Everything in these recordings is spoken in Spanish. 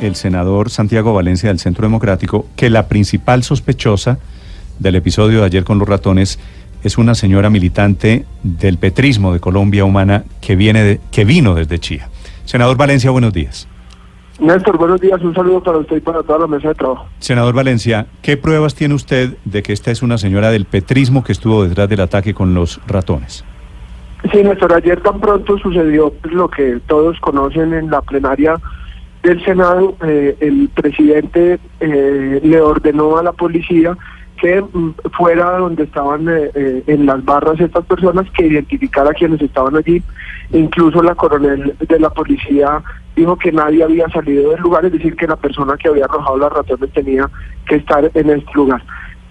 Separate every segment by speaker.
Speaker 1: El senador Santiago Valencia del Centro Democrático que la principal sospechosa del episodio de ayer con los ratones es una señora militante del petrismo de Colombia Humana que viene de- que vino desde Chía. Senador Valencia, buenos días.
Speaker 2: Néstor, buenos días. Un saludo para usted y para toda la mesa de trabajo.
Speaker 1: Senador Valencia, ¿qué pruebas tiene usted de que esta es una señora del petrismo que estuvo detrás del ataque con los ratones?
Speaker 2: Sí, Néstor, ayer tan pronto sucedió lo que todos conocen en la plenaria del Senado. Eh, el presidente eh, le ordenó a la policía que mm, fuera donde estaban eh, eh, en las barras estas personas, que identificara a quienes estaban allí. Incluso la coronel de la policía dijo que nadie había salido del lugar, es decir, que la persona que había arrojado las ratones tenía que estar en este lugar.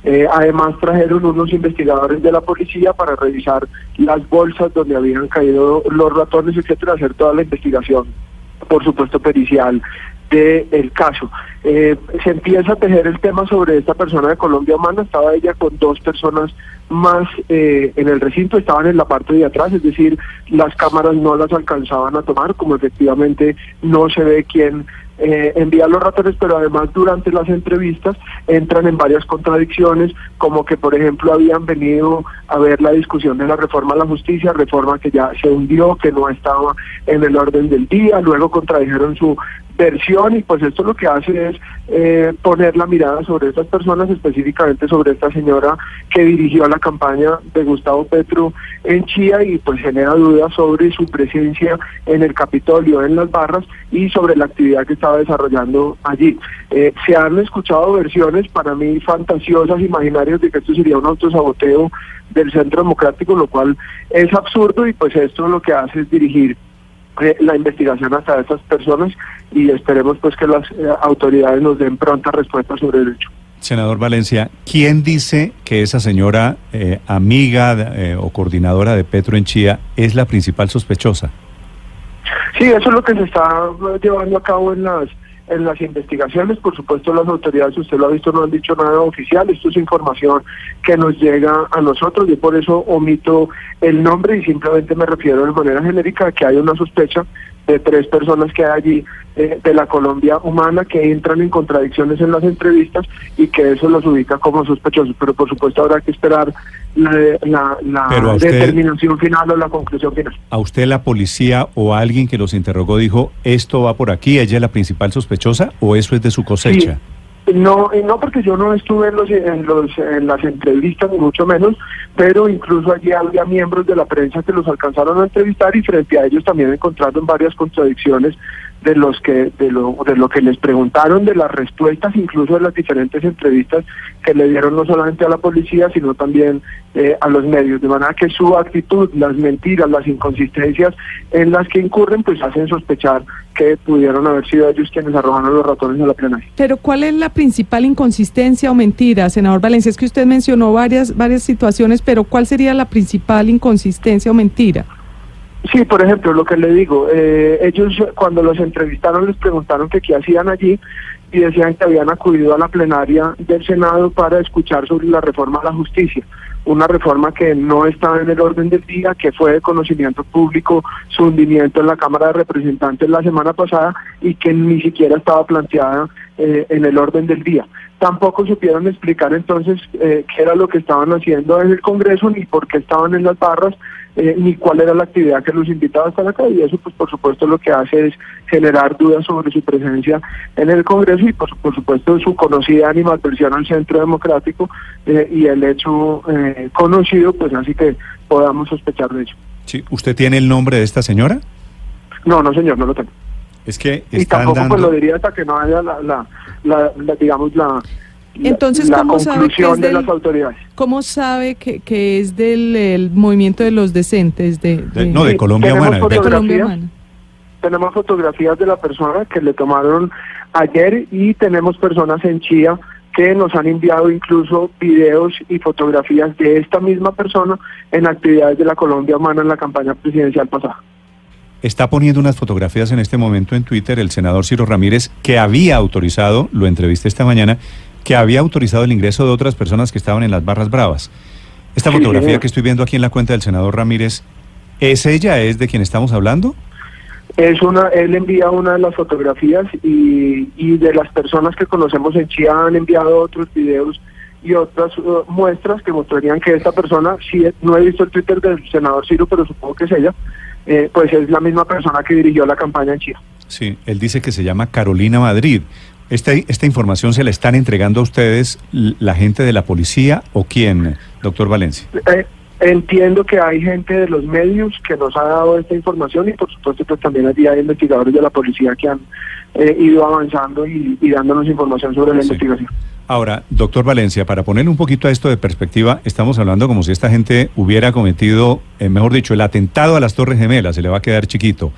Speaker 2: Eh, además trajeron unos investigadores de la policía para revisar las bolsas donde habían caído los ratones, etcétera, hacer toda la investigación, por supuesto pericial del caso. Eh, se empieza a tejer el tema sobre esta persona de Colombia Humana, estaba ella con dos personas más eh, en el recinto, estaban en la parte de atrás, es decir, las cámaras no las alcanzaban a tomar, como efectivamente no se ve quién eh, envía los ratones, pero además durante las entrevistas entran en varias contradicciones, como que por ejemplo habían venido a ver la discusión de la reforma a la justicia, reforma que ya se hundió, que no estaba en el orden del día, luego contradijeron su versión y pues esto lo que hace es eh, poner la mirada sobre estas personas, específicamente sobre esta señora que dirigió la campaña de Gustavo Petro en Chía y pues genera dudas sobre su presencia en el Capitolio, en las barras y sobre la actividad que estaba desarrollando allí. Eh, se han escuchado versiones para mí fantasiosas, imaginarias de que esto sería un autosaboteo del Centro Democrático, lo cual es absurdo y pues esto lo que hace es dirigir la investigación hasta estas personas y esperemos pues que las eh, autoridades nos den pronta respuesta sobre el hecho.
Speaker 1: Senador Valencia, ¿quién dice que esa señora eh, amiga eh, o coordinadora de Petro en Chía es la principal sospechosa?
Speaker 2: Sí, eso es lo que se está eh, llevando a cabo en las en las investigaciones. Por supuesto, las autoridades, usted lo ha visto, no han dicho nada oficial. Esto es información que nos llega a nosotros. Yo por eso omito el nombre y simplemente me refiero de manera genérica a que hay una sospecha de tres personas que hay allí eh, de la Colombia humana que entran en contradicciones en las entrevistas y que eso los ubica como sospechosos. Pero por supuesto habrá que esperar la, la- la
Speaker 1: usted-
Speaker 2: determinación final o la conclusión final.
Speaker 1: ¿A usted la policía o alguien que los interrogó dijo esto va por aquí, ella es la principal sospechosa o eso es de su cosecha?
Speaker 2: Sí. No, y no porque yo no estuve en, los, en, los, en las entrevistas, ni mucho menos, pero incluso allí había miembros de la prensa que los alcanzaron a entrevistar y frente a ellos también encontraron varias contradicciones de los que de lo, de lo que les preguntaron, de las respuestas, incluso de las diferentes entrevistas que le dieron no solamente a la policía, sino también eh, a los medios. De manera que su actitud, las mentiras, las inconsistencias en las que incurren, pues hacen sospechar que pudieron haber sido ellos quienes arrojaron los ratones a la plenaria.
Speaker 3: Pero ¿cuál es la principal inconsistencia o mentira, senador Valencia? Es que usted mencionó varias, varias situaciones, pero ¿cuál sería la principal inconsistencia o mentira?
Speaker 2: Sí, por ejemplo, lo que le digo, eh, ellos cuando los entrevistaron les preguntaron que qué hacían allí y decían que habían acudido a la plenaria del Senado para escuchar sobre la reforma a la justicia, una reforma que no estaba en el orden del día, que fue de conocimiento público su hundimiento en la Cámara de Representantes la semana pasada y que ni siquiera estaba planteada eh, en el orden del día. Tampoco supieron explicar entonces eh, qué era lo que estaban haciendo en el Congreso, ni por qué estaban en las barras, eh, ni cuál era la actividad que los invitaba a estar acá y eso pues por supuesto lo que hace es generar dudas sobre su presencia en el Congreso y por, por supuesto su conocida animadversión al centro democrático eh, y el hecho eh, conocido pues así que podamos sospechar de ello.
Speaker 1: Sí, ¿Usted tiene el nombre de esta señora?
Speaker 2: No, no señor, no lo tengo.
Speaker 1: Es que
Speaker 2: Y tampoco pues lo diría hasta que no haya la, la, la- la, digamos la-
Speaker 3: Entonces,
Speaker 2: la
Speaker 3: ¿cómo sabe que es
Speaker 2: de
Speaker 3: del-
Speaker 2: las autoridades.
Speaker 3: ¿Cómo sabe que, que es del el movimiento de los decentes? De,
Speaker 1: De- no, de Colombia
Speaker 2: tenemos
Speaker 1: Humana.
Speaker 3: de
Speaker 2: fotografías.
Speaker 3: Colombia Humana.
Speaker 2: tenemos fotografías de la persona que le tomaron ayer y tenemos personas en Chía que nos han enviado incluso videos y fotografías de esta misma persona en actividades de la Colombia Humana en la campaña presidencial pasada.
Speaker 1: Está poniendo unas fotografías en este momento en Twitter el senador Ciro Ramírez, que había autorizado, lo entrevisté esta mañana, que había autorizado el ingreso de otras personas que estaban en las barras bravas. Esta
Speaker 2: Sí,
Speaker 1: fotografía
Speaker 2: señor.
Speaker 1: que estoy viendo aquí en la cuenta del senador Ramírez, ¿es ella? ¿Es de quien estamos hablando?
Speaker 2: Es una, él envía una de las fotografías y, y de las personas que conocemos en Chía han enviado otros videos y otras uh, muestras que mostrarían que esta persona, sí, no he visto el Twitter del senador Ciro, pero supongo que es ella, eh, pues es la misma persona que dirigió la campaña en Chía.
Speaker 1: Sí, él dice que se llama Carolina Madrid. Esta, esta información se la están entregando a ustedes la gente de la policía o quién, doctor Valencia.
Speaker 2: Eh, entiendo que hay gente de los medios que nos ha dado esta información y por supuesto pues también allí hay investigadores de la policía que han eh, ido avanzando y, y dándonos información sobre la
Speaker 1: Sí.
Speaker 2: investigación.
Speaker 1: Ahora, doctor Valencia, para poner un poquito a esto de perspectiva, estamos hablando como si esta gente hubiera cometido, eh, mejor dicho, el atentado a las Torres Gemelas, se le va a quedar chiquito.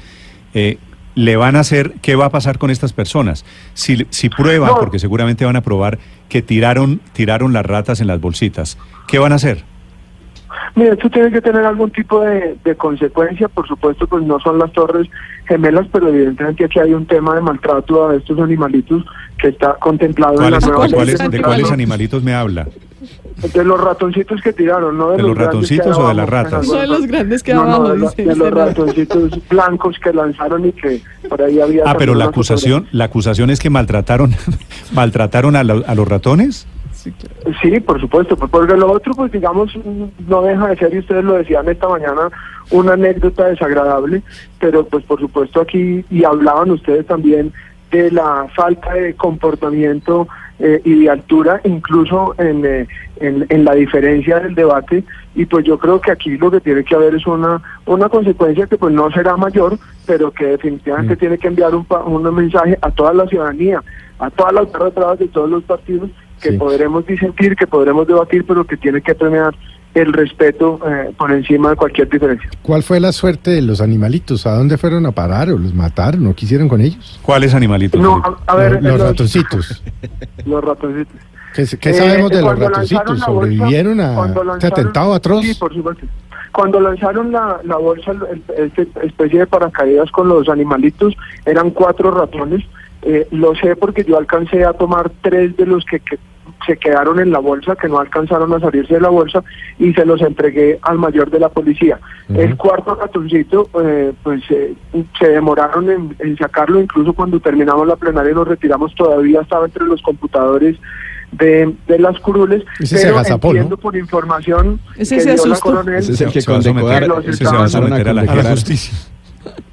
Speaker 1: Eh, le van a hacer, ¿qué va a pasar con estas personas? Si, si prueban,
Speaker 2: No.
Speaker 1: porque seguramente van a probar que tiraron, tiraron las ratas en las bolsitas, ¿qué van a hacer?
Speaker 2: Mira, esto tiene que tener algún tipo de, de consecuencia, por supuesto, pues no son las torres gemelas, pero evidentemente aquí hay un tema de maltrato a estos animalitos que está contemplado en la
Speaker 1: ¿Cuáles-
Speaker 2: nueva
Speaker 1: ¿De cuáles animalitos me habla?
Speaker 2: De los ratoncitos que tiraron, no de,
Speaker 1: ¿De los ratoncitos o de las ratas?
Speaker 3: No de los grandes que
Speaker 2: no, no,
Speaker 3: abajo,
Speaker 2: de, la- de los ratoncitos blancos que lanzaron y que por ahí había...
Speaker 1: Ah, pero la acusación, la acusación es que maltrataron, maltrataron a, lo- a los ratones.
Speaker 2: Sí, por supuesto, pues porque lo otro, pues digamos, no deja de ser, y ustedes lo decían esta mañana, una anécdota desagradable, pero pues por supuesto aquí, y hablaban ustedes también de la falta de comportamiento eh, y de altura, incluso en, eh, en, en la diferencia del debate, y pues yo creo que aquí lo que tiene que haber es una, una consecuencia que pues no será mayor, pero que definitivamente
Speaker 1: Mm.
Speaker 2: tiene que enviar un, pa- un mensaje a toda la ciudadanía, a todas las barras de todos los partidos, que
Speaker 4: Sí.
Speaker 2: podremos disentir, que podremos debatir, pero que tiene que premiar el respeto eh, por encima de cualquier diferencia.
Speaker 4: ¿Cuál fue la suerte de los animalitos? ¿A dónde fueron a parar o los mataron o qué hicieron con ellos?
Speaker 1: ¿Cuáles animalitos?
Speaker 2: No, a, a ver,
Speaker 4: los, los ratoncitos.
Speaker 2: Los ratoncitos.
Speaker 4: ¿Qué, qué
Speaker 2: Eh,
Speaker 4: sabemos de los
Speaker 2: cuando
Speaker 4: ratoncitos?
Speaker 2: lanzaron la bolsa,
Speaker 4: ¿Sobrevivieron a este
Speaker 2: lanzaron-
Speaker 4: atentado atroz?
Speaker 2: Sí, por supuesto. Cuando lanzaron la, la bolsa, esta especie de paracaídas con los animalitos, eran cuatro ratones. Eh, lo sé porque yo alcancé a tomar tres de los que, que se quedaron en la bolsa, que no alcanzaron a salirse de la bolsa, y se los entregué al mayor de la policía. El cuarto ratoncito, eh, pues eh, se demoraron en, en sacarlo, incluso cuando terminamos la plenaria y lo retiramos, todavía estaba entre los computadores de, de las curules.
Speaker 4: Ese se
Speaker 2: pero
Speaker 4: agazapó, ¿no?
Speaker 2: entiendo por información
Speaker 3: Ese
Speaker 2: que
Speaker 3: se
Speaker 2: dio la coronel.
Speaker 5: Ese es el que
Speaker 1: Se va a someter- a la, a la
Speaker 5: condecorar.
Speaker 1: justicia.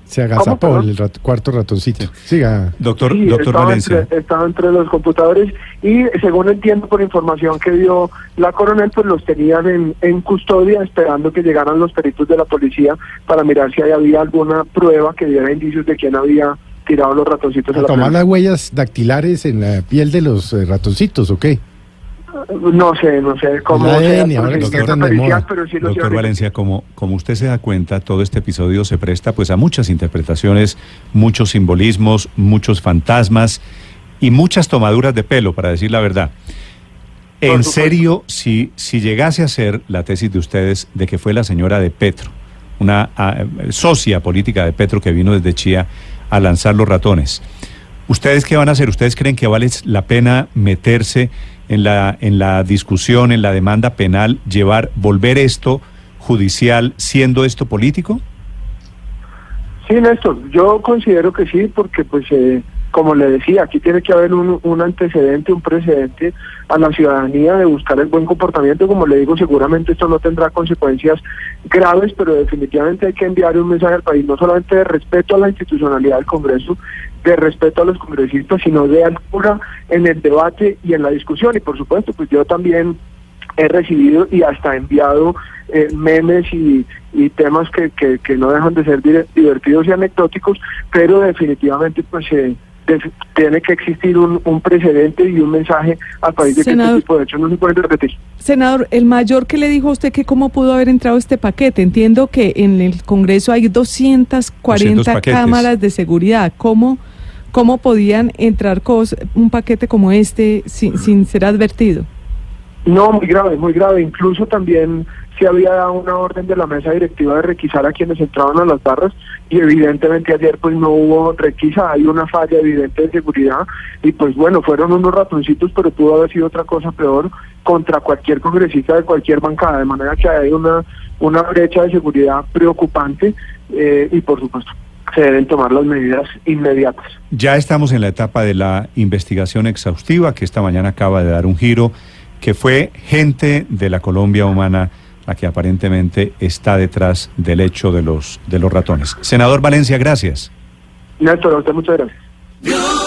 Speaker 4: Se agazapó el rat- cuarto ratoncito. Siga.
Speaker 1: Doctor,
Speaker 2: Sí,
Speaker 1: doctor
Speaker 2: estaba
Speaker 1: Valencia.
Speaker 2: Entre, estaba entre los computadores y según entiendo por información que dio la coronel, pues los tenían en, en custodia esperando que llegaran los peritos de la policía para mirar si había alguna prueba que diera indicios de quién había tirado los ratoncitos a
Speaker 4: ¿A
Speaker 2: la
Speaker 4: tomar las huellas dactilares en la piel de los eh, ratoncitos o qué?
Speaker 2: No sé, no sé cómo sea
Speaker 4: ahora que está tan de
Speaker 2: pericial,
Speaker 4: moda.
Speaker 2: pero sí
Speaker 1: Doctor Valencia, como, como usted se da cuenta, todo este episodio se presta pues a muchas interpretaciones, muchos simbolismos, muchos fantasmas y muchas tomaduras de pelo, para decir la verdad. En serio, si, si llegase a ser la tesis de ustedes de que fue la señora de Petro, una ah, socia política de Petro que vino desde Chía a lanzar los ratones, ¿ustedes qué van a hacer? ¿Ustedes creen que vale la pena meterse en la, en la discusión, en la demanda penal, llevar, volver esto judicial siendo esto político?
Speaker 2: Sí, Néstor, yo considero que sí, porque pues eh, como le decía, aquí tiene que haber un, un antecedente, un precedente a la ciudadanía de buscar el buen comportamiento. Como le digo, seguramente esto no tendrá consecuencias graves, pero definitivamente hay que enviar un mensaje al país, no solamente de respeto a la institucionalidad del Congreso, de respeto a los congresistas, sino de altura en el debate y en la discusión. Y por supuesto, pues yo también he recibido y hasta enviado eh, memes y, y temas que, que, que no dejan de ser divertidos y anecdóticos, pero definitivamente pues eh, tiene que existir un, un, precedente y un mensaje al país de que este tipo de hechos no se pueden repetir.
Speaker 3: Senador, el mayor que le dijo a usted que cómo pudo haber entrado este paquete. Entiendo que en el Congreso hay 240 cámaras de seguridad. ¿Cómo, cómo podían entrar un paquete como este sin, sin ser advertido?
Speaker 2: No, muy grave, muy grave. Incluso también se había dado una orden de la mesa directiva de requisar a quienes entraban a las barras y evidentemente ayer pues no hubo requisa, hay una falla evidente de seguridad y pues bueno, fueron unos ratoncitos, pero pudo haber sido otra cosa peor contra cualquier congresista de cualquier bancada, de manera que hay una, una brecha de seguridad preocupante eh, y por supuesto se deben tomar las medidas inmediatas.
Speaker 1: Ya estamos en la etapa de la investigación exhaustiva que esta mañana acaba de dar un giro, que fue gente de la Colombia Humana la que aparentemente está detrás del hecho de los, de los ratones. Senador Valencia, gracias.
Speaker 2: Néstor, a usted muchas gracias.